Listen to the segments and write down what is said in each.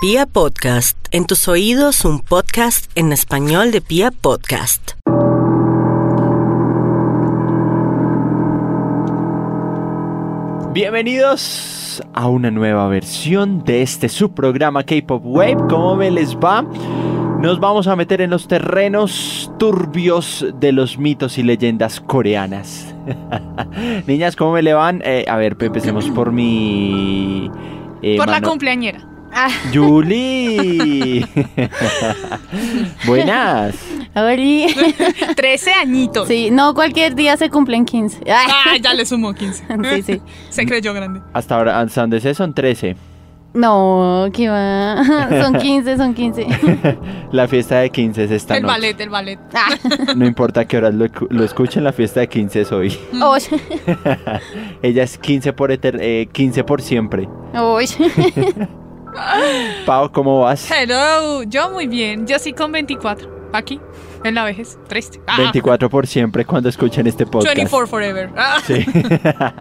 Pia Podcast, en tus oídos un podcast en español de Pia Podcast. Bienvenidos a una nueva versión de este subprograma K-Pop Wave. ¿Cómo me les va? Nos vamos a meter en los terrenos turbios de los mitos y leyendas coreanas. Niñas, ¿cómo me le van? Eh, a ver, empecemos por mi... eh, Por la mano- cumpleañera. Julie. Buenas. Oli. 13 añitos. Sí, no cualquier día se cumplen 15. Ay. Ah, ya le sumó 15. Sí, sí. Se creyó grande. Hasta ahora, hasta donde sé, son 13. No, que va. Son 15, son 15. La fiesta de 15 es esta el noche. ballet, el ballet. Ah. No importa qué horas lo, lo escuchen, la fiesta de 15 es hoy. Uy, Ella es 15 por, eter- eh, 15 por siempre. uy. Pau, ¿cómo vas? Hello, yo muy bien. Yo sí con 24. Aquí, en la vejez. Triste. Ah, 24 por siempre cuando escuchen este podcast. 24 forever. Ah. Sí.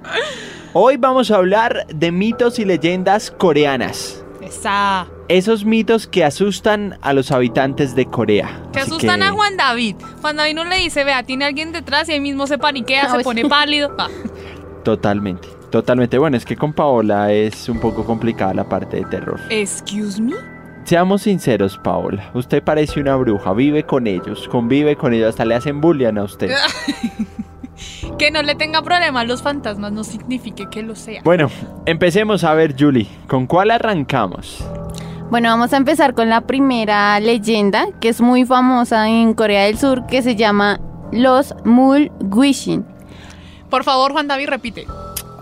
Hoy vamos a hablar de mitos y leyendas coreanas. Esa. Esos mitos que asustan a los habitantes de Corea. Que Así asustan que- a Juan David. Juan David no le dice, vea, tiene alguien detrás y ahí mismo se paniquea, se Ay. pone pálido. Ah. Totalmente, totalmente. Bueno, es que con Paola es un poco complicada la parte de terror. Excuse me. Seamos sinceros, Paola. Usted parece una bruja, vive con ellos, convive con ellos, hasta le hacen bullying a usted. Que no le tenga problema a los fantasmas no signifique que lo sea. Bueno, empecemos a ver, Julie. ¿Con cuál arrancamos? Bueno, vamos a empezar con la primera leyenda que es muy famosa en Corea del Sur que se llama los Mulguishin. Por favor, Juan David, repite.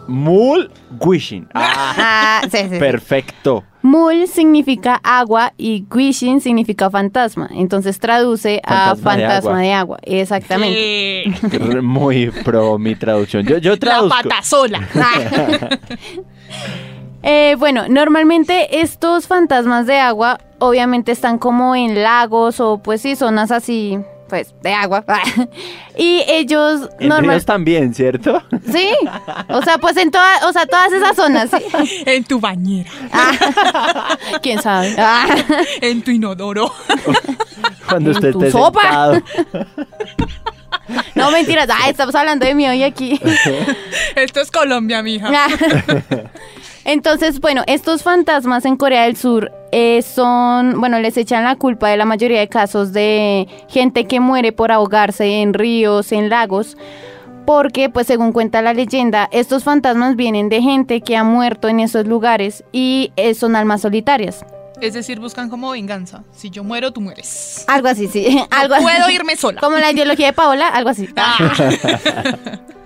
Mul Wishing. Ah, sí, sí, sí. perfecto. Mul significa agua y Guishin significa fantasma. Entonces traduce a Fantasma de agua. de agua. Exactamente. Muy pro mi traducción. Yo, yo la traduzco. pata sola. Eh, bueno, normalmente estos fantasmas de agua obviamente están como en lagos o pues sí, zonas así, pues de agua. y ellos En normal ríos también, ¿cierto? Sí, o sea, pues en todas, o sea, todas esas zonas, ¿sí? En tu bañera. Ah, ¿Quién sabe? Ah, En tu inodoro. Cuando En usted tu esté sopa. sentado. no, mentiras, ay, estamos hablando de mí hoy aquí. Esto es Colombia, mija. Entonces, bueno, estos fantasmas en Corea del Sur eh, son, bueno, les echan la culpa de la mayoría de casos de gente que muere por ahogarse en ríos, en lagos, porque, pues según cuenta la leyenda, estos fantasmas vienen de gente que ha muerto en esos lugares y eh, son almas solitarias. Es decir, buscan como venganza. Si yo muero, tú mueres. Algo así, sí. No Algo así. puedo irme sola. Como la ideología de Paola, algo así. Ah,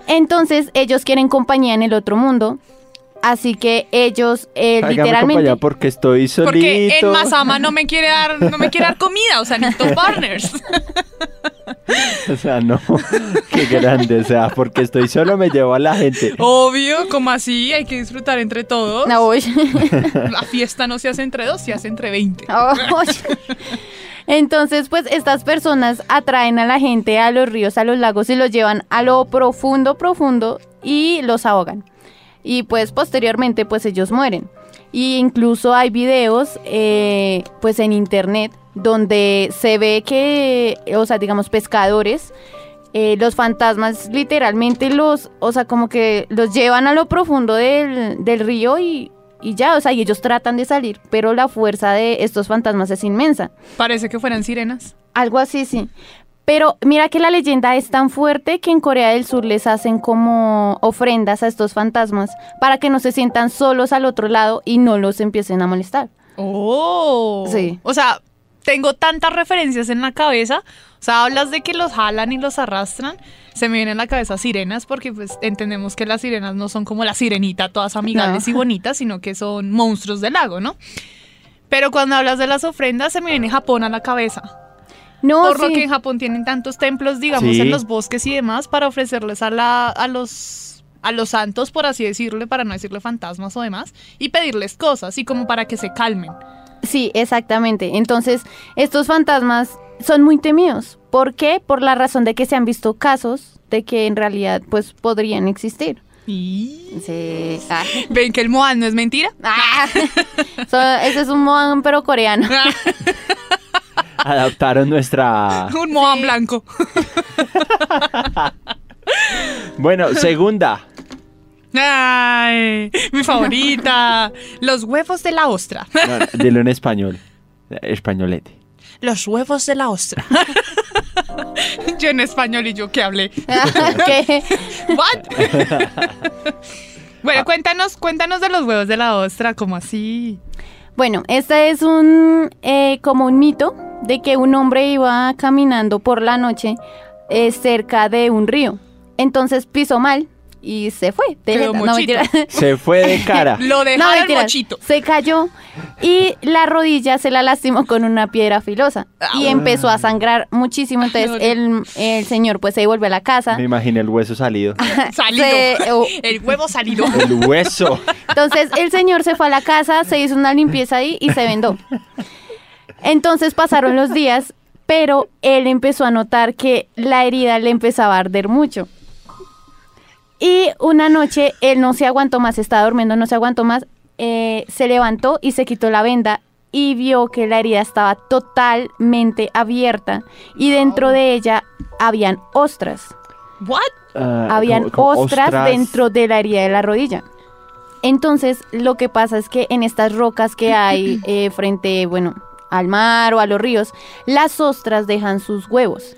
Entonces, ellos quieren compañía en el otro mundo. Así que ellos eh, literalmente. porque estoy solito. porque en Masama no me quiere dar, no me quiere dar comida, o sea, necesito partners. O sea, no. Qué grande. O sea, porque estoy solo me llevo a la gente. Obvio, como así, hay que disfrutar entre todos. No, uy. La fiesta no se hace entre dos, se hace entre 20. Uy. Entonces, pues estas personas atraen a la gente a los ríos, a los lagos y los llevan a lo profundo, profundo y los ahogan. Y pues posteriormente, pues ellos mueren. Y incluso hay videos, eh, pues en internet, donde se ve que, o sea, digamos, pescadores, eh, los fantasmas literalmente los, o sea, como que los llevan a lo profundo del, del río y, y ya, o sea, y ellos tratan de salir, pero la fuerza de estos fantasmas es inmensa. Parece que fueran sirenas. Algo así, sí. Pero mira que la leyenda es tan fuerte que en Corea del Sur les hacen como ofrendas a estos fantasmas para que no se sientan solos al otro lado y no los empiecen a molestar. Oh. Sí. O sea, tengo tantas referencias en la cabeza. O sea, hablas de que los jalan y los arrastran. Se me vienen a la cabeza sirenas porque pues entendemos que las sirenas no son como la sirenita, todas amigables No. y bonitas, sino que son monstruos del lago, ¿no? Pero cuando hablas de las ofrendas se me viene Japón a la cabeza. No, Por lo que en Japón tienen tantos templos, digamos, Sí. en los bosques y demás, para ofrecerles a, la, a los a los santos, por así decirle, para no decirle fantasmas o demás, y pedirles cosas, y como para que se calmen. Sí, exactamente. Entonces, estos fantasmas son muy temidos. ¿Por qué? Por la razón de que se han visto casos de que en realidad pues podrían existir. Y... Sí. Ah. ¿Ven que el Moan no es mentira? Ah. So, ese es un Moan, pero coreano. Adaptaron nuestra... Un Moan blanco. Bueno, segunda. Ay, mi favorita. Los huevos de la ostra. No, dilo en español. Españolete. Los huevos de la ostra. yo en español y yo que hablé. ¿Qué? What? bueno, cuéntanos, cuéntanos de los huevos de la ostra, como así. Bueno, este es un eh, como un mito de que un hombre iba caminando por la noche eh, cerca de un río. Entonces pisó mal y se fue. de Quedó jeta. No. Se fue de cara. Lo No, dejaron mentiras. mochito. Se cayó y la rodilla se la lastimó con una piedra filosa y empezó a sangrar muchísimo. Entonces el, el señor pues se devolvió a la casa. Me imaginé el hueso salido. Salido. Se- oh, El huevo salido. El hueso. Entonces el señor se fue a la casa, se hizo una limpieza ahí y se vendó. Entonces pasaron los días, pero él empezó a notar que la herida le empezaba a arder mucho. Y una noche él no se aguantó más, estaba durmiendo, no se aguantó más, eh, se levantó y se quitó la venda y vio que la herida estaba totalmente abierta y dentro de ella habían ostras. What? Ah, Habían como- como ostras, dentro de la herida de la rodilla. Entonces, lo que pasa es que en estas rocas que hay eh, frente, bueno, al mar o a los ríos, las ostras dejan sus huevos.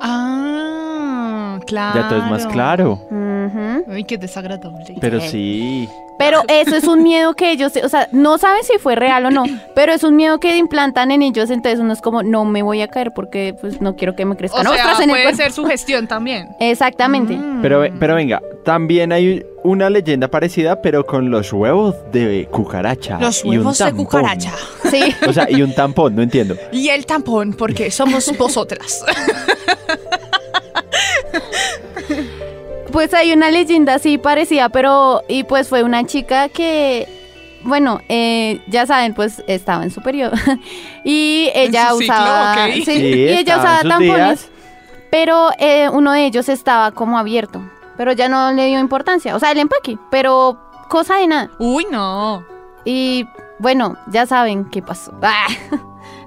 Ah, claro. Ya todo es más claro. Ujú. Ay, qué desagradable. Pero sí. Pero eso es un miedo que ellos, o sea, no saben si fue real o no, pero es un miedo que implantan en ellos, entonces uno es como, no me voy a caer porque pues no quiero que me o crezcan sea, ostras en el puede cuerpo. ser su gestión también. Exactamente. Mm. Pero, pero venga, también hay una leyenda parecida, pero con los huevos de cucaracha. Los y un huevos de tampón. cucaracha. Sí. O sea, y un tampón, no entiendo. Y el tampón, porque somos vosotras. Pues hay una leyenda así parecida, pero y pues fue una chica que, bueno, eh, ya saben, pues estaba en su periodo y ella su ciclo, usaba, ok. sí, Sí, y ella usaba tampones, días. pero eh, uno de ellos estaba como abierto, pero ya no le dio importancia, o sea, el empaque, pero cosa de nada. Uy, no. Y bueno, ya saben qué pasó.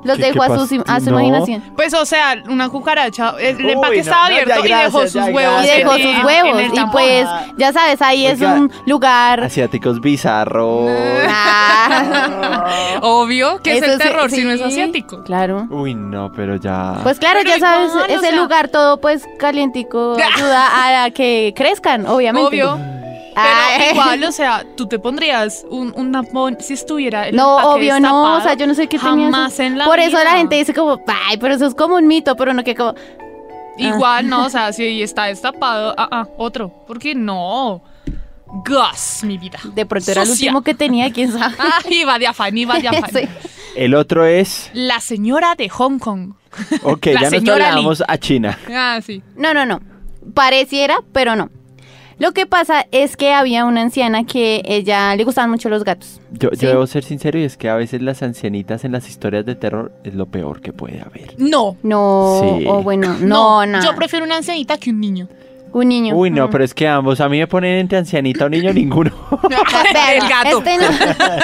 Los ¿Qué- dejo qué a su, pasó? a su No. imaginación. Pues, o sea, una cucaracha, el Uy, empaque no, estaba no, abierto ya, y dejó gracias, sus ya, huevos. Y gracias. dejó en- sus en huevos. el Y tampón. pues, ya sabes, ahí es Oiga. un lugar. Asiáticos bizarros. Ah. Obvio que es Eso el terror si no es sí, asiático. Claro. Uy, no, pero ya. Pues claro, Pero ya sabes, igual, o ese sea- lugar todo pues calientico ayuda a que crezcan, obviamente. Obvio. Ay. Pero igual, o sea, tú te pondrías un, un tampón si estuviera el No, obvio no, o sea, yo no sé qué tenía. Jamás en la Por eso la gente dice como, ay, pero eso es como un mito, pero no que como, Igual, no, o sea, si está destapado, ah, ah, otro. Porque no. Gus, mi vida. de pronto era el último que tenía, quién sabe. Ah, iba de afán, iba de afán. Sí. El otro es. La señora de Hong Kong. Ok, La ya nos trasladamos a China. Ah, sí. No, no, no. Pareciera, pero no. Lo que pasa es que había una anciana que ella le gustaban mucho los gatos. Yo, Sí. yo debo ser sincero y es que a veces las ancianitas en las historias de terror es lo peor que puede haber. No. No, Sí. o bueno, no, nada. Yo prefiero una ancianita que un niño. Un niño. Uy, no, Mm. pero es que ambos, a mí me ponen entre ancianita o niño ninguno. el gato. Este no.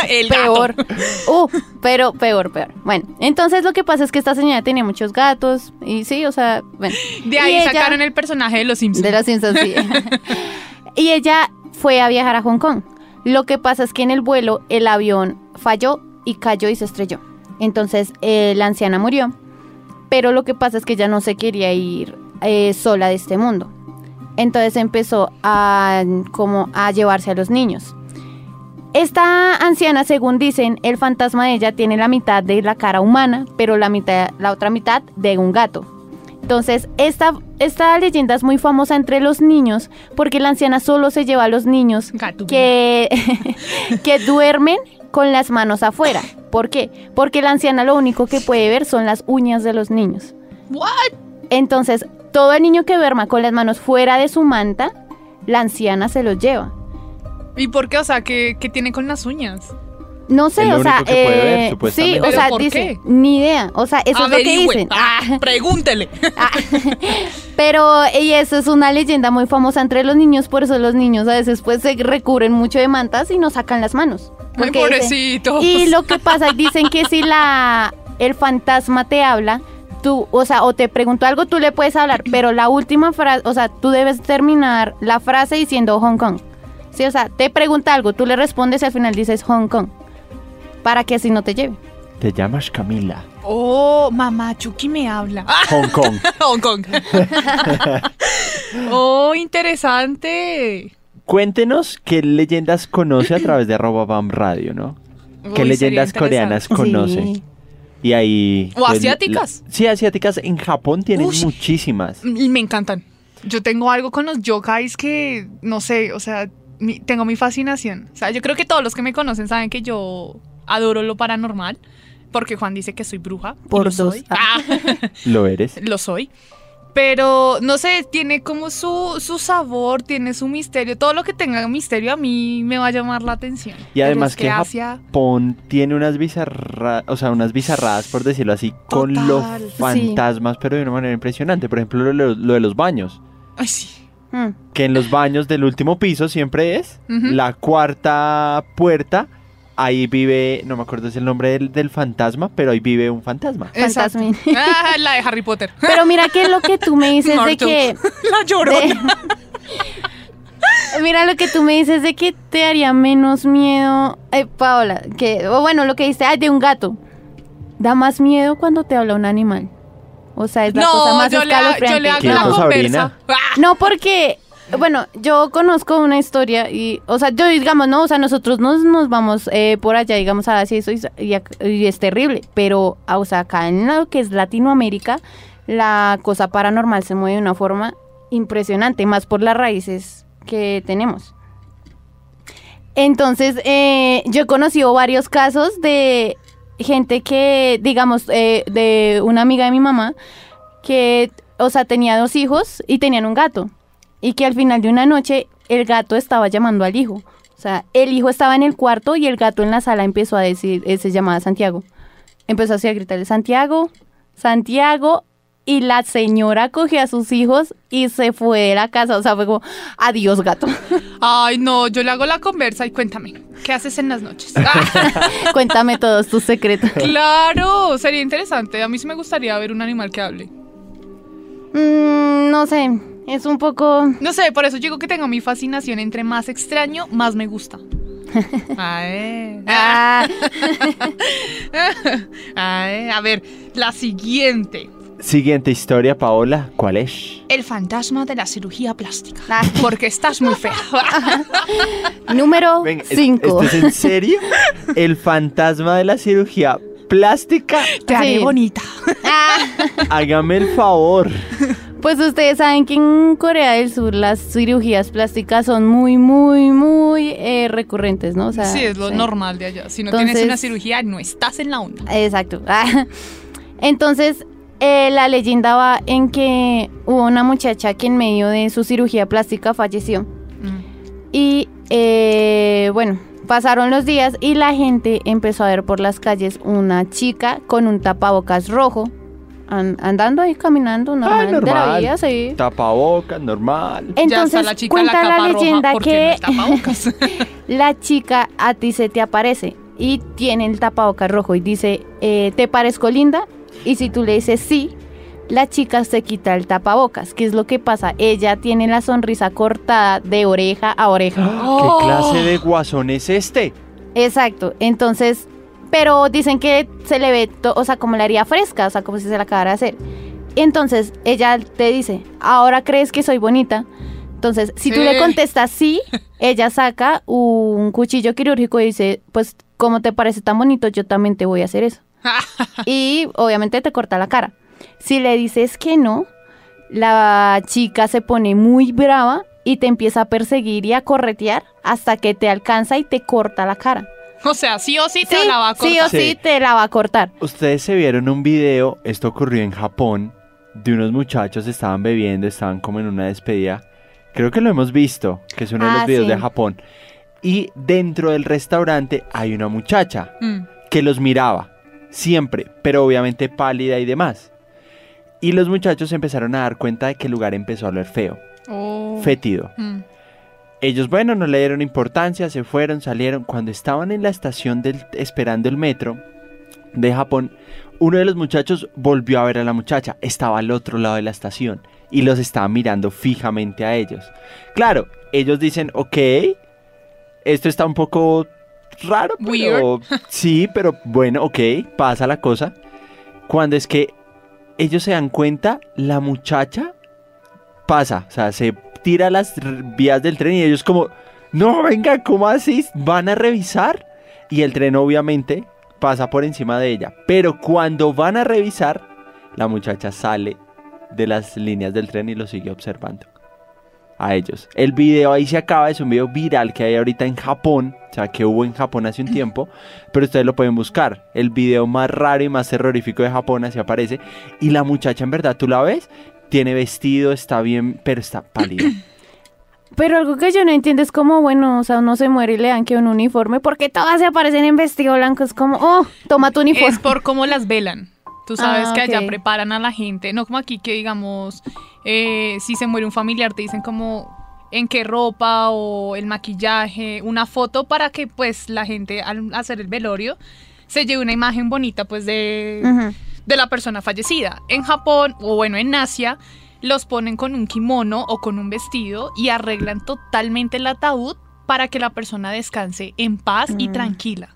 el peor. gato. Uh, pero peor, peor. Bueno, entonces lo que pasa es que esta señora tenía muchos gatos y sí, o sea, bueno. De ahí ella- sacaron el personaje de los Simpsons. De los Simpsons, sí. y ella fue a viajar a Hong Kong. Lo que pasa es que en el vuelo el avión falló y cayó y se estrelló. Entonces eh, la anciana murió. Pero lo que pasa es que ella no se quería ir eh, sola de este mundo. Entonces empezó a como a llevarse a los niños. Esta anciana, según dicen, el fantasma de ella tiene la mitad de la cara humana, pero la mitad, la otra mitad de un gato. Entonces, esta, esta leyenda es muy famosa entre los niños porque la anciana solo se lleva a los niños Gato. que, que duermen con las manos afuera. ¿Por qué? Porque la anciana lo único que puede ver son las uñas de los niños. What? Entonces, todo el niño que duerma con las manos fuera de su manta, la anciana se los lleva. ¿Y por qué? O sea, ¿qué, qué tiene con las uñas? No sé, Es lo o sea, único que puede ver, eh, sí, o ¿Pero sea, por dice, qué? ni idea, o sea, eso es lo que dicen. Ah, Ah, pregúntele. ah. Pero y eso es una leyenda muy famosa entre los niños, por eso los niños a veces pues se recubren mucho de mantas y no sacan las manos. Dicen- pobrecitos. y lo que pasa, dicen que si la el fantasma te habla, tú, o sea, o te preguntó algo, tú le puedes hablar, pero la última frase, o sea, tú debes terminar la frase diciendo Hong Kong. Sí, o sea, te pregunta algo, tú le respondes y al final dices Hong Kong. Para que así no te lleve. Te llamas Camila. Oh, mamá, Chucky me habla. Hong Kong. Hong Kong. oh, interesante. Cuéntenos qué leyendas conoce a través de arroba Bam Radio, ¿no? ¿Qué Uy, leyendas coreanas conoce? Sí. Y ahí... ¿O pues, asiáticas? la- sí, asiáticas. En Japón tienen muchísimas. Y me encantan. Yo tengo algo con los yokais que, no sé, o sea, mi- tengo mi fascinación. O sea, yo creo que todos los que me conocen saben que yo adoro lo paranormal. Porque Juan dice que soy bruja. Por lo dos. soy. Ah, ¿Lo eres? lo soy. Pero, no sé, tiene como su, su sabor, tiene su misterio. Todo lo que tenga misterio a mí me va a llamar la atención. Y además que Asia... Japón tiene unas bizarras, o sea, unas bizarradas, por decirlo así, con los. Sí. fantasmas, pero de una manera impresionante. Por ejemplo, lo, lo de los baños. Ay, sí. Mm. Que en los baños del último piso siempre es la cuarta puerta. Ahí vive, no me acuerdo si el nombre del, del fantasma, pero ahí vive un fantasma. Exacto. Ah, la de Harry Potter. Pero mira que lo que tú me dices de que La llorona. Mira lo que tú me dices de que te haría menos miedo, eh, Paola, que, o bueno, lo que dice, ay, de un gato. Da más miedo cuando te habla un animal. O sea, es la cosa No, más yo le, ha- yo escalofriante. le hago ¿Qué la conversa. Ah, No, porque, bueno, yo conozco una historia y, o sea, yo digamos, no, o sea, nosotros nos, nos vamos eh, por allá, digamos, a eso y es terrible, pero, ah, o sea, acá en lo que es Latinoamérica, la cosa paranormal se mueve de una forma impresionante, más por las raíces que tenemos. Entonces, eh, yo he conocido varios casos de gente que, digamos, eh, de una amiga de mi mamá, que, o sea, tenía dos hijos y tenían un gato. Y que al final de una noche el gato estaba llamando al hijo. O sea, el hijo estaba en el cuarto y el gato en la sala empezó a decir, eh, se llamaba Santiago. Empezó así a gritarle, Santiago, Santiago. Y la señora cogió a sus hijos y se fue de la casa. O sea, fue como, adiós gato. Ay, no, yo le hago la conversa y cuéntame, ¿qué haces en las noches? Cuéntame todos tus secretos. claro, sería interesante. A mí sí me gustaría ver un animal que hable. Mm, no sé, es un poco... No sé, por eso digo que tengo mi fascinación. Entre más extraño, más me gusta. Ah, ay, a ver, la siguiente. Siguiente historia, Paola. ¿Cuál es? El fantasma de la cirugía plástica. Ah. Porque estás muy fea. número Ven, ¿es- 5. ¿Esto es en serio? El fantasma de la cirugía plástica. Te haré Sí. bonita. Hágame el favor. Pues ustedes saben que en Corea del Sur las cirugías plásticas son muy, muy, muy eh, recurrentes, ¿no? O sea, sí, es lo sí. normal de allá. Si no Entonces- tienes una cirugía, no estás en la onda. Exacto. Entonces, eh, la leyenda va en que hubo una muchacha que en medio de su cirugía plástica falleció. Mm. Y eh, bueno, pasaron los días y la gente empezó a ver por las calles una chica con un tapabocas rojo. An- andando ahí caminando normal, de la normal. vida, sí. Tapabocas, normal. ya Entonces está la chica la cuenta la, leyenda que no la chica a ti se te aparece y tiene el tapabocas rojo y dice, eh, ¿te parezco linda? Y si tú le dices sí, la chica se quita el tapabocas. ¿Qué es lo que pasa? Ella tiene la sonrisa cortada de oreja a oreja. Oh. ¿Qué clase de guasón es este? Exacto. Entonces, pero dicen que se le ve, o sea, como la haría fresca, o sea, como si se la acabara de hacer. Entonces, ella te dice, ¿ahora crees que soy bonita? Entonces, si tú le Sí. contestas sí, ella saca un cuchillo quirúrgico y dice, pues, como te parece tan bonito, yo también te voy a hacer eso. y obviamente te corta la cara. Si le dices que no, la chica se pone muy brava y te empieza a perseguir y a corretear hasta que te alcanza y te corta la cara. O sea, sí o sí te la va a sí cortar. o sí, Sí. te la va a cortar. Ustedes se vieron un video, esto ocurrió en Japón, de unos muchachos estaban bebiendo, estaban como en una despedida. Creo que lo hemos visto, que es uno de Ah, los videos sí. de Japón. y dentro del restaurante hay una muchacha Mm. que los miraba, siempre, pero obviamente pálida y demás. Y los muchachos empezaron a dar cuenta de que el lugar empezó a oler feo, Oh. fétido. Mm. Ellos, bueno, no le dieron importancia, se fueron, salieron. Cuando estaban en la estación del, esperando el metro de Japón, uno de los muchachos volvió a ver a la muchacha. Estaba al otro lado de la estación y los estaba mirando fijamente a ellos. Claro, ellos dicen, ok, esto está un poco raro, pero sí, pero bueno, ok, pasa la cosa. Cuando es que ellos se dan cuenta, la muchacha pasa, o sea, se tira las vías del tren y ellos como, no, venga, ¿cómo así? ¿Van a revisar? Y el tren obviamente pasa por encima de ella. Pero cuando van a revisar, la muchacha sale de las líneas del tren y lo sigue observando. A ellos. El video ahí se acaba, es un video viral que hay ahorita en Japón, o sea, que hubo en Japón hace un tiempo, pero ustedes lo pueden buscar. El video más raro y más terrorífico de Japón así aparece. Y la muchacha, en verdad, tú la ves, tiene vestido, está bien, pero está pálida. Pero algo que yo no entiendo es como, bueno, o sea, uno se muere y le dan que un uniforme, porque todas se aparecen en vestido blanco, es como, oh, toma tu uniforme. Es por cómo las velan. Tú sabes Ah, que allá preparan a la gente, no como aquí que digamos, eh, si se muere un familiar te dicen como en qué ropa o el maquillaje, una foto para que pues la gente al hacer el velorio se lleve una imagen bonita pues de. De la persona fallecida. En Japón o bueno en Asia los ponen con un kimono o con un vestido y arreglan totalmente el ataúd para que la persona descanse en paz y Mm. tranquila.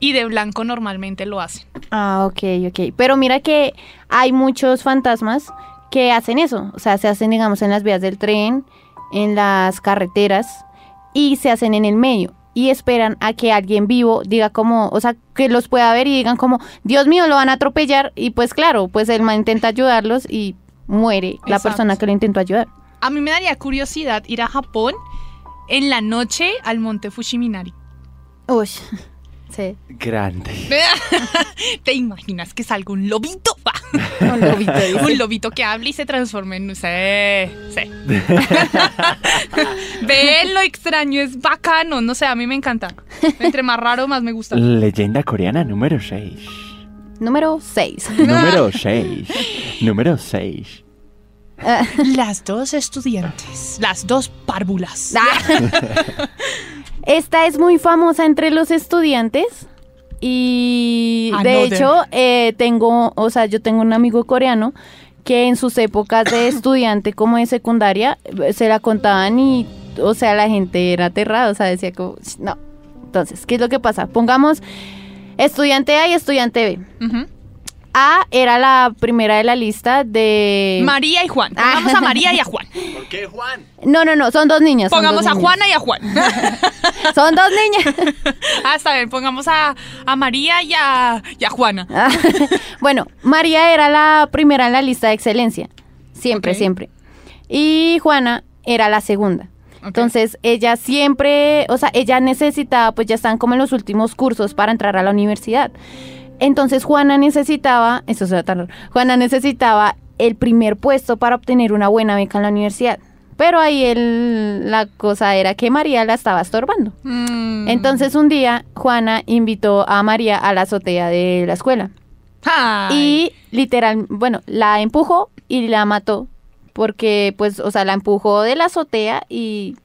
Y de blanco normalmente lo hacen. Ah, ok, ok. Pero mira que hay muchos fantasmas que hacen eso. O sea, se hacen, digamos, en las vías del tren, en las carreteras y se hacen en el medio. Y esperan a que alguien vivo diga como, o sea, que los pueda ver y digan como, Dios mío, lo van a atropellar. Y pues claro, pues el man intenta ayudarlos y muere la persona que lo intentó ayudar. A mí me daría curiosidad ir a Japón en la noche al monte Fushiminari. Uy, sí. Grande. ¿Te imaginas que salga un lobito? Un lobito, un lobito que hable y se transforme en... Sí, sí. Ven, lo extraño, es bacano. No sé, a mí me encanta. Entre más raro, más me gusta. Leyenda coreana número 6. Número 6. Número 6. Número 6. Las dos estudiantes, las dos párvulas. Esta es muy famosa entre los estudiantes y de Another. hecho eh, tengo, o sea, yo tengo un amigo coreano que en sus épocas de estudiante como de secundaria eh, se la contaban y, o sea, la gente era aterrada, o sea, decía como, no. Entonces, ¿qué es lo que pasa? Pongamos estudiante A y estudiante B. A era la primera de la lista de... María y Juan. Ah. Pongamos a María y a Juan. ¿Por qué, Juan? no, no, no, son dos niñas. son Pongamos dos a niñas. Juana y a Juan. Son dos niñas. ah, está bien. Pongamos a, a María y a, y a Juana. Ah, bueno, María era la primera en la lista de excelencia. Siempre, Ok. siempre. Y Juana era la segunda. Entonces, ella siempre, o sea, ella necesitaba, pues ya están como en los últimos cursos para entrar a la universidad. Entonces, Juana necesitaba, eso será tan raro, Juana necesitaba el primer puesto para obtener una buena beca en la universidad. Pero ahí el- la cosa era que María la estaba estorbando. Mm. Entonces, un día, Juana invitó a María a la azotea de la escuela. Ay. Y literal, bueno, la empujó y la mató. Porque, pues, o sea, la empujó de la azotea y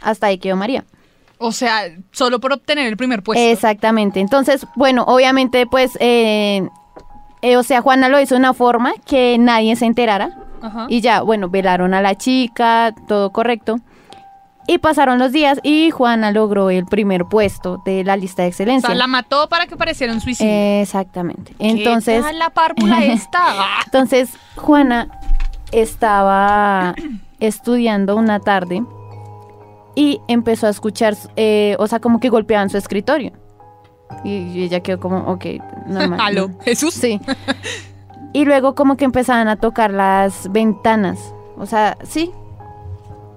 hasta ahí quedó María. O sea, solo por obtener el primer puesto. Exactamente. Entonces, bueno, obviamente, pues, eh, eh, o sea, Juana lo hizo de una forma que nadie se enterara. Ajá. Y ya, bueno, velaron a la chica, todo correcto. Y pasaron los días y Juana logró el primer puesto de la lista de o excelencia. sea, la mató para que pareciera un suicidio. Exactamente. ¿Qué Entonces, tal la párvula esta? Entonces, Juana estaba estudiando una tarde y empezó a escuchar, eh, o sea, como que golpeaban su escritorio. Y ella quedó como, ok, normal. Aló, Jesús. Sí. Y luego como que empezaban a tocar las ventanas. O sea, sí.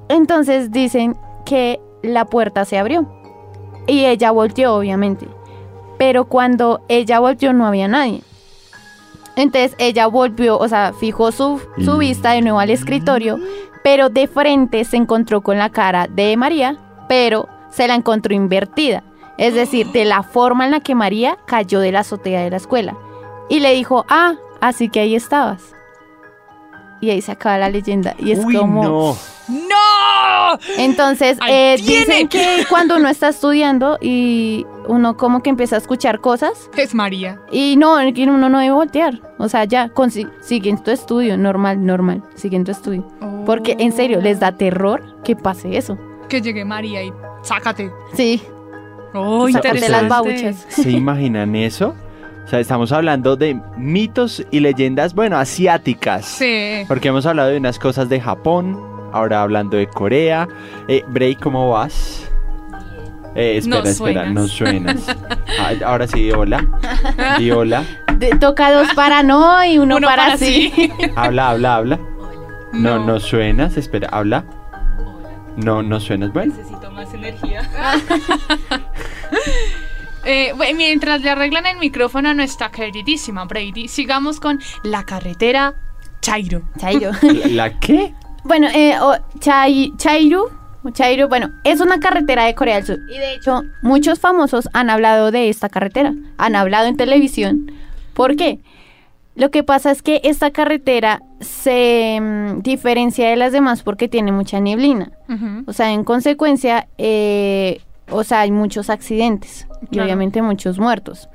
Entonces dicen que la puerta se abrió. Y ella volteó, obviamente. Pero cuando ella volteó no había nadie. Entonces ella volvió, o sea, fijó su, su vista de nuevo al escritorio, pero de frente se encontró con la cara de María, pero se la encontró invertida, es decir, de la forma en la que María cayó de la azotea de la escuela. Y le dijo, ah, así que ahí estabas. Y ahí se acaba la leyenda. Y es Uy, como... no. ¡No! Entonces, ¡Ahí eh, tiene! dicen que cuando uno está estudiando y uno como que empieza a escuchar cosas Es María. y no, uno no debe voltear. O sea, ya, con, si- sigue en tu estudio, normal, normal, sigue en tu estudio. Porque en serio, les da terror que pase eso. Que llegue María y sácate. Sí, Oh, sacarte las interesante. babuchas. ¿Se imaginan eso? O sea, estamos hablando de mitos y leyendas, bueno, asiáticas. Sí. Porque hemos hablado de unas cosas de Japón, ahora hablando de Corea. Eh, Bray, ¿cómo vas? Eh, espera, No espera, suenas. no suenas. Ah, ahora sí, di hola. Di hola. De- toca dos para no y uno, Uno para, para sí. sí. Habla, habla, habla. No, no, suenas. Espera, habla. No, no suenas. Bueno, Necesito más energía. Eh, bueno, mientras le arreglan el micrófono a nuestra queridísima Brady, sigamos con la carretera Chairo. Chairo. ¿la, la qué? Bueno, eh, Chai- Chairu, Chairu, bueno, es una carretera de Corea del Sur. Y de hecho, muchos famosos han hablado de esta carretera. Han hablado en televisión. ¿Por qué? Lo que pasa es que esta carretera se mm, diferencia de las demás porque tiene mucha neblina. O sea, en consecuencia, eh, o sea, hay muchos accidentes y obviamente muchos muertos.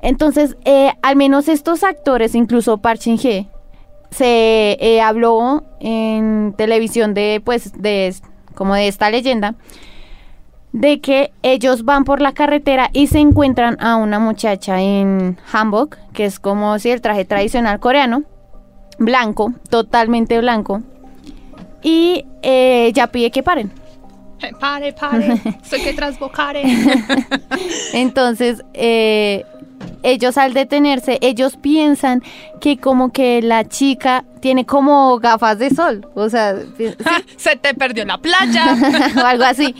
Entonces, eh, al menos estos actores, incluso Park Shin Hye, se eh, habló en televisión de, pues, de, como de esta leyenda, de que ellos van por la carretera y se encuentran a una muchacha en hanbok, que es como si el traje tradicional coreano, blanco, totalmente blanco, y eh, ella pide que paren. Eh, Pare, pare, soy que trasbocare. Entonces, eh, ellos al detenerse, ellos piensan que como que la chica tiene como gafas de sol, o sea, sí, Se te perdió la playa. o algo así.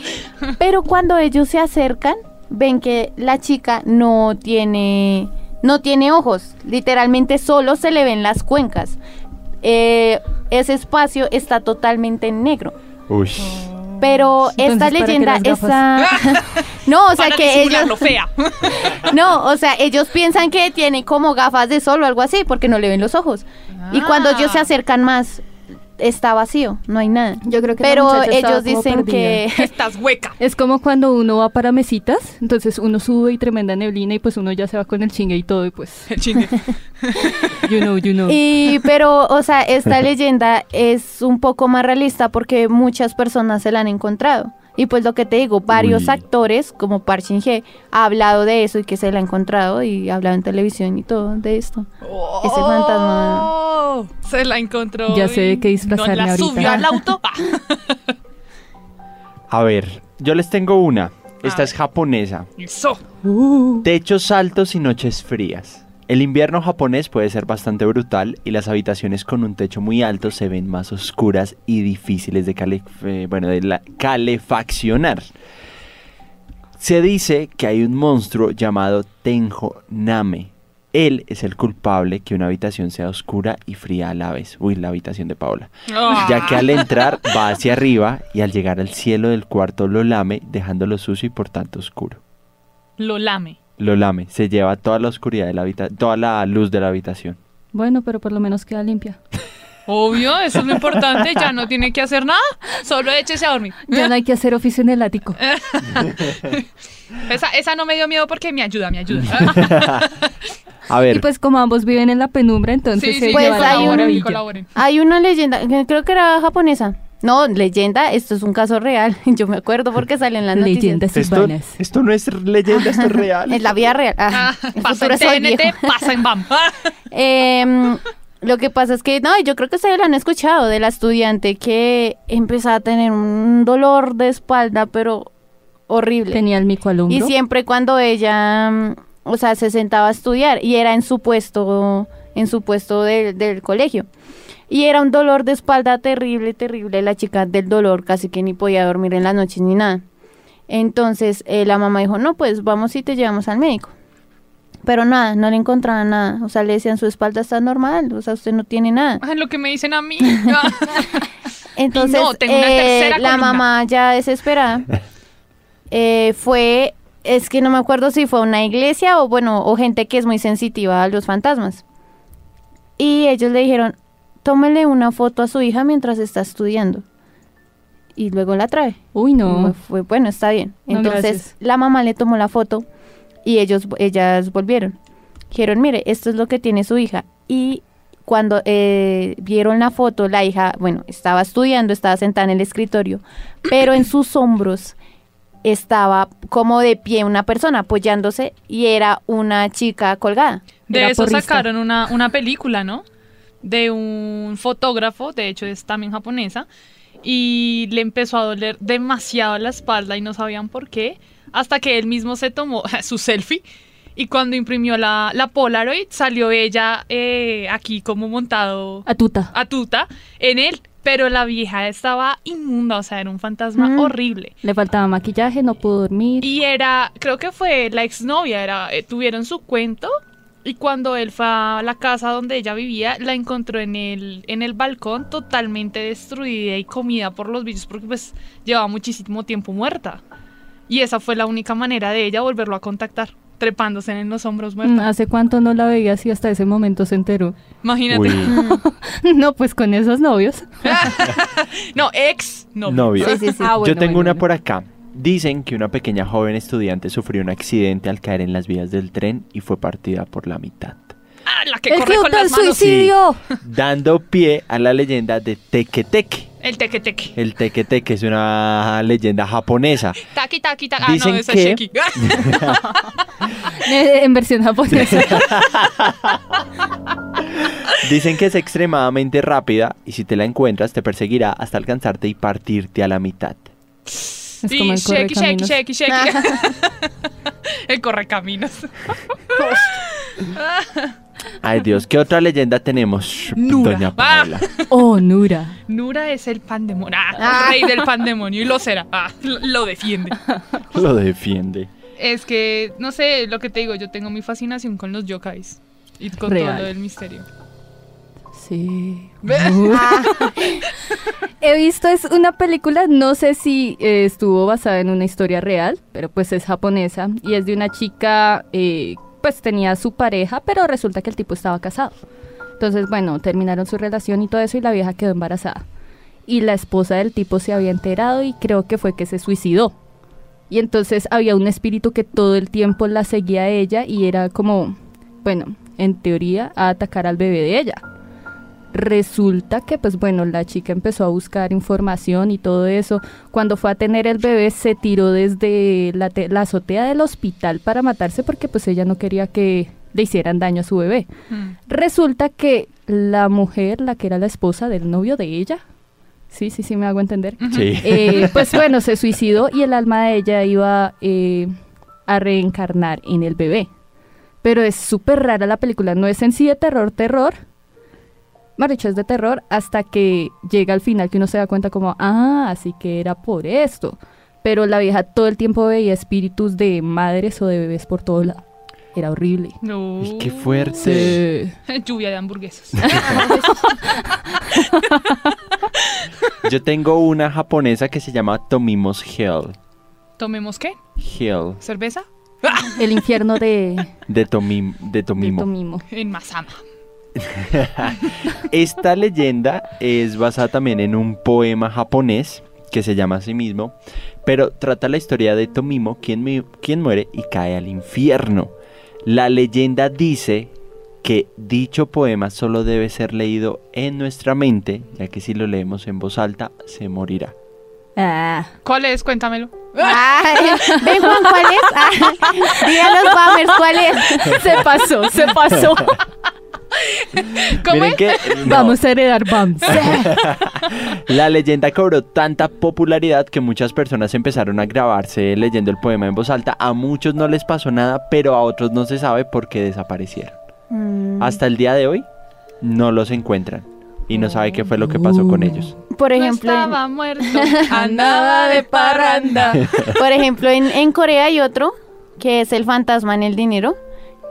Pero cuando ellos se acercan, ven que la chica no tiene, no tiene ojos, literalmente solo se le ven las cuencas. Eh, ese espacio está totalmente en negro. Uy. Pero Entonces, esta ¿para qué leyenda está... no, o sea para que ellos... fea. No, o sea, ellos piensan que tiene como gafas de sol o algo así porque no le ven los ojos. Y cuando ellos se Ah. acercan más, está vacío, no hay nada. Yo creo que Pero ellos dicen que... Estás hueca. Es como cuando uno va para mesitas, entonces uno sube y tremenda neblina y pues uno ya se va con el chingue y todo y pues, Chingue. you know, you know. Y, pero, o sea, esta leyenda es un poco más realista porque muchas personas se la han encontrado. Y pues lo que te digo, varios Uy. actores, como Park Shin Hye, ha hablado de eso y que se la ha encontrado y ha hablado en televisión y todo de esto. Ese fantasma. Oh, Se la encontró. Ya sé de qué disfrazarme no la ahorita. subió al auto. A ver, yo les tengo una. Esta A es ver. japonesa. Eso. Techos altos y noches frías. El invierno japonés puede ser bastante brutal y las habitaciones con un techo muy alto se ven más oscuras y difíciles de, eh, bueno, de la- calefaccionar. Se dice que hay un monstruo llamado Tenjo Name. Él es el culpable que una habitación sea oscura y fría a la vez. Uy, la habitación de Paola. Ah. Ya que al entrar va hacia arriba y al llegar al cielo del cuarto lo lame, dejándolo sucio y por tanto oscuro. Lo lame. Lo lame, se lleva toda la oscuridad de la habitación, toda la luz de la habitación. Bueno, pero por lo menos queda limpia. Obvio, eso es lo importante. Ya no tiene que hacer nada. Solo échese a dormir. Ya no hay que hacer oficio en el ático. Esa, esa no me dio miedo porque me ayuda, me ayuda. A ver, Y pues como ambos viven en la penumbra, entonces Sí, se sí, Pues hay un-. Hay una leyenda, creo que era japonesa. No, leyenda, esto es un caso real. Yo me acuerdo porque sale en las noticias. Leyendas esto, esto no es leyenda, esto es real. Es la vida real. Ah, Ah, pasa en TNT, viejo. pasa en BAM. Em, lo que pasa es que, no, yo creo que ustedes lo han escuchado de la estudiante que empezó a tener un dolor de espalda, pero horrible. Tenía el mico al hombro. Y siempre cuando ella, mm, o sea, se sentaba a estudiar y era en su puesto, en su puesto del- del colegio. Y era un dolor de espalda terrible, terrible. La chica del dolor casi que ni podía dormir en las noches ni nada. Entonces eh, la mamá dijo, no, pues vamos y te llevamos al médico. Pero nada, no le encontraban nada. O sea, le decían, su espalda está normal, o sea, usted no tiene nada. Ay, Lo que me dicen a mí. Entonces, no, tengo una eh, tercera la columna. mamá ya desesperada eh, fue, es que no me acuerdo si fue una iglesia o bueno, o gente que es muy sensitiva a los fantasmas. Y ellos le dijeron, tómele una foto a su hija mientras está estudiando. Y luego la trae. Uy, no. Fue, bueno, está bien. No, Entonces gracias. la mamá le tomó la foto y ellos, ellas volvieron. Dijeron, mire, esto es lo que tiene su hija. Y cuando eh, vieron la foto, la hija, bueno, estaba estudiando, estaba sentada en el escritorio, pero en sus hombros estaba como de pie una persona apoyándose y era una chica colgada. De Era eso porrista. sacaron una, una película, ¿no? De un fotógrafo, de hecho es también japonesa, y le empezó a doler demasiado la espalda y no sabían por qué, hasta que él mismo se tomó su selfie y cuando imprimió la, la Polaroid salió ella eh, aquí como montado A tuta. a tuta en él, pero la vieja estaba inmunda, o sea, era un fantasma Mm. horrible. Le faltaba maquillaje, no pudo dormir. Y era, creo que fue la exnovia, era, eh, tuvieron su cuento y cuando él fue a la casa donde ella vivía, la encontró en el, en el balcón totalmente destruida y comida por los bichos porque pues llevaba muchísimo tiempo muerta. Y esa fue la única manera de ella volverlo a contactar, trepándose en los hombros Mm, muerta. ¿Hace cuánto no la veía así hasta ese momento se enteró? Imagínate. No, pues con esos novios. No, ex, no. novio. Sí, sí, sí. Ah, Yo tengo bueno, una bueno. por acá. Dicen que una pequeña joven estudiante sufrió un accidente al caer en las vías del tren y fue partida por la mitad, Ah, la que ¡El corre con del las manos. suicidio! dando pie a la leyenda de Teke Teke. El teque teque. El Teke Teke es una leyenda japonesa. Taki taki taki. Ah, Dicen no, ese que- es Sheki. Eh, en versión japonesa. Dicen que es extremadamente rápida y si te la encuentras te perseguirá hasta alcanzarte y partirte a la mitad. Es Sí, como el sheki, correcaminos. sheki, sheki. el correcaminos. Ay Dios, ¿qué otra leyenda tenemos, Nura. doña Ah. Paola? Oh, Nura. Nura es el pandemonio. Ah, Ah. rey del pandemonio y lo será. Ah, lo, lo defiende. Lo defiende. Es que, no sé, lo que te digo, yo tengo mi fascinación con los yokais y con Real. todo lo del misterio. Sí. Ve. He visto, es una película, no sé si eh, estuvo basada en una historia real, pero pues es japonesa y es de una chica, eh, pues tenía su pareja, pero resulta que el tipo estaba casado. Entonces, bueno, terminaron su relación y todo eso y la vieja quedó embarazada. Y la esposa del tipo se había enterado y creo que fue que se suicidó. Y entonces había un espíritu que todo el tiempo la seguía a ella y era como, bueno, en teoría, a atacar al bebé de ella resulta que pues bueno la chica empezó a buscar información y todo eso cuando fue a tener el bebé se tiró desde la, te- la azotea del hospital para matarse porque pues ella no quería que le hicieran daño a su bebé Mm. resulta que la mujer la que era la esposa del novio de ella sí sí sí me hago entender Sí. eh, pues bueno, se suicidó y el alma de ella iba eh, a reencarnar en el bebé. Pero es súper rara la película, no es en sí de terror, terror. Es de terror hasta que llega al final que uno se da cuenta como, ah, así que era por esto. Pero la vieja todo el tiempo veía espíritus de madres o de bebés por todo lado. Era horrible. No. Uy, qué fuerte. Lluvia de hamburguesas. Yo tengo una japonesa que se llama Tomimos Hell. ¿Tomemos qué? Hell. ¿Cerveza? El infierno de, De, Tomim, de. Tomimo. En Masama. Esta leyenda es basada también en un poema japonés que se llama a sí mismo, pero trata la historia de Tomimo, quien, mi- quien muere y cae al infierno. La leyenda dice que dicho poema solo debe ser leído en nuestra mente, ya que si lo leemos en voz alta se morirá. Ah. ¿Cuál es? Cuéntamelo. Ay, ¿Ven Juan cuál es? Ah, los Bammers cuál es. Se pasó, se pasó. ¿Cómo Miren es? que no, Vamos a heredar BAMS. la leyenda cobró tanta popularidad que muchas personas empezaron a grabarse leyendo el poema en voz alta. A muchos no les pasó nada, pero a otros no se sabe por qué desaparecieron. Mm, Hasta el día de hoy no los encuentran y no sabe qué fue lo que pasó con ellos. Por No ejemplo, en- estaba muerto, andaba de parranda. Por ejemplo, en, en Corea hay otro que es el fantasma en el dinero,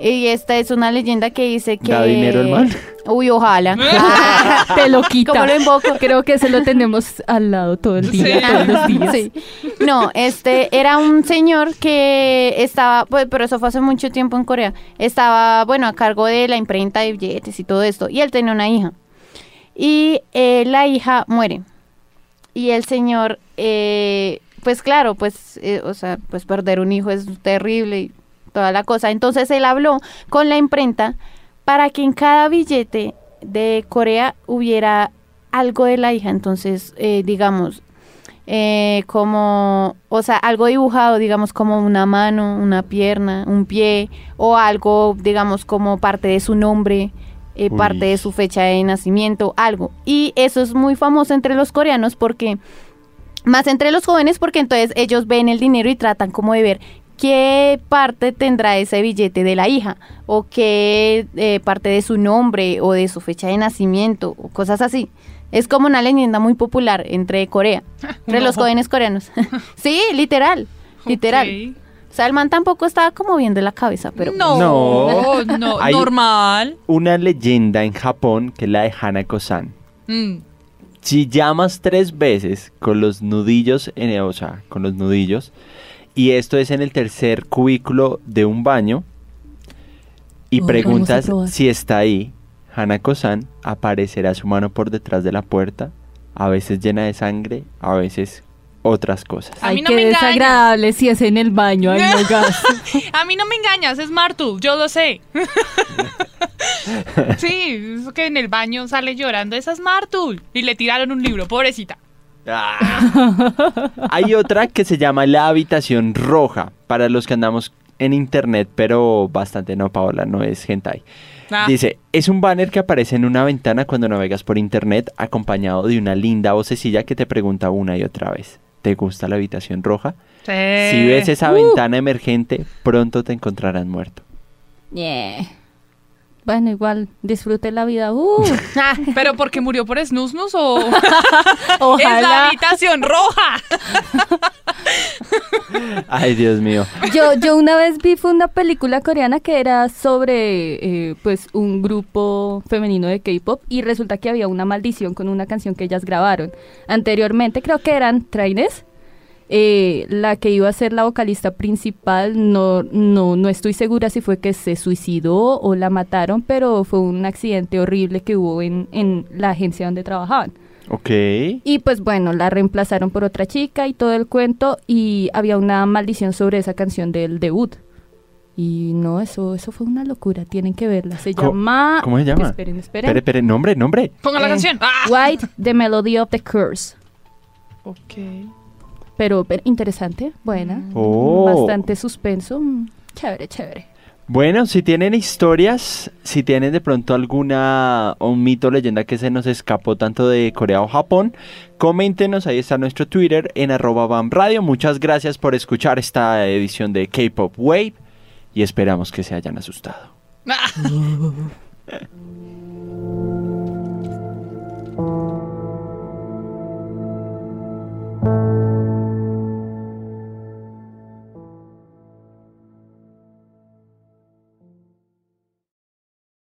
Y esta es una leyenda que dice que... ¿Da dinero el man? Uy, ojalá. Te lo quita. ¿Cómo lo invoco? Creo que ese lo tenemos al lado todo el día, Sí. todos los días. Sí. No, este era un señor que estaba, pues, pero eso fue hace mucho tiempo en Corea. Estaba, bueno, a cargo de la imprenta de billetes y todo esto. Y él tenía una hija. Y eh, la hija muere. Y el señor, eh, pues claro, pues, eh, o sea, pues perder un hijo es terrible y toda la cosa. Entonces él habló con la imprenta para que en cada billete de Corea hubiera algo de la hija. Entonces, eh, digamos, eh, como, o sea, algo dibujado, digamos, como una mano, una pierna, un pie, o algo, digamos, como parte de su nombre, eh, parte de su fecha de nacimiento, algo. Y eso es muy famoso entre los coreanos porque, más entre los jóvenes, porque entonces ellos ven el dinero y tratan como de ver qué parte tendrá ese billete de la hija, o qué eh, parte de su nombre, o de su fecha de nacimiento, o cosas así. Es como una leyenda muy popular entre Corea, entre los jóvenes coreanos. sí, literal, literal. Ok. O sea, el man tampoco estaba como bien de la cabeza, pero... no, No. no, Hay- normal. Una leyenda en Japón que es la de Hanako-san. Mm. Si llamas tres veces con los nudillos, en, o sea, con los nudillos, y esto es en el tercer cubículo de un baño, y Oh, preguntas si está ahí, Hanako-san aparecerá su mano por detrás de la puerta, a veces llena de sangre, a veces otras cosas. A mí no qué me desagradable si es en el baño. Ay, no gas. A mí no me engañas, es Martu, yo lo sé. sí, eso que en el baño sale llorando, esa es Martu. Y le tiraron un libro, pobrecita. Ah. Hay otra que se llama La Habitación Roja, para los que andamos en internet, pero bastante no, Paola, no es hentai. Ah, Dice, es un banner que aparece en una ventana cuando navegas por internet acompañado de una linda vocecilla que te pregunta una y otra vez, ¿te gusta la habitación roja? sí. Uh. Si ves esa ventana emergente, pronto te encontrarán muerto. Yeah. Bueno, igual, disfrute la vida. Uh, Ah, ¿Pero porque murió por snusnus o es la ojalá. habitación roja? Ay, Dios mío. Yo, yo una vez vi fue una película coreana que era sobre eh, pues un grupo femenino de K-pop y resulta que había una maldición con una canción que ellas grabaron. Anteriormente creo que eran Traines. Eh, la que iba a ser la vocalista principal, no, no, no estoy segura si fue que se suicidó o la mataron, pero fue un accidente horrible que hubo en, en la agencia donde trabajaban. Ok. Y pues bueno, la reemplazaron por otra chica y todo el cuento y había una maldición sobre esa canción del debut. Y no, eso, eso fue una locura, tienen que verla. Se llama... ¿Cómo se llama? Esperen, esperen. Espere, espere, nombre, nombre. Ponga la Eh, canción. Ah. White, The Melody of the Curse. Ok. Pero, pero interesante, buena. Oh. Bastante suspenso. mm, Chévere, chévere. Bueno, si tienen historias, si tienen de pronto alguna o un mito, leyenda que se nos escapó tanto de Corea o Japón, coméntenos, ahí está nuestro Twitter en arroba Bam Radio. Muchas gracias por escuchar esta edición de K-Pop Wave y esperamos que se hayan asustado. Ah.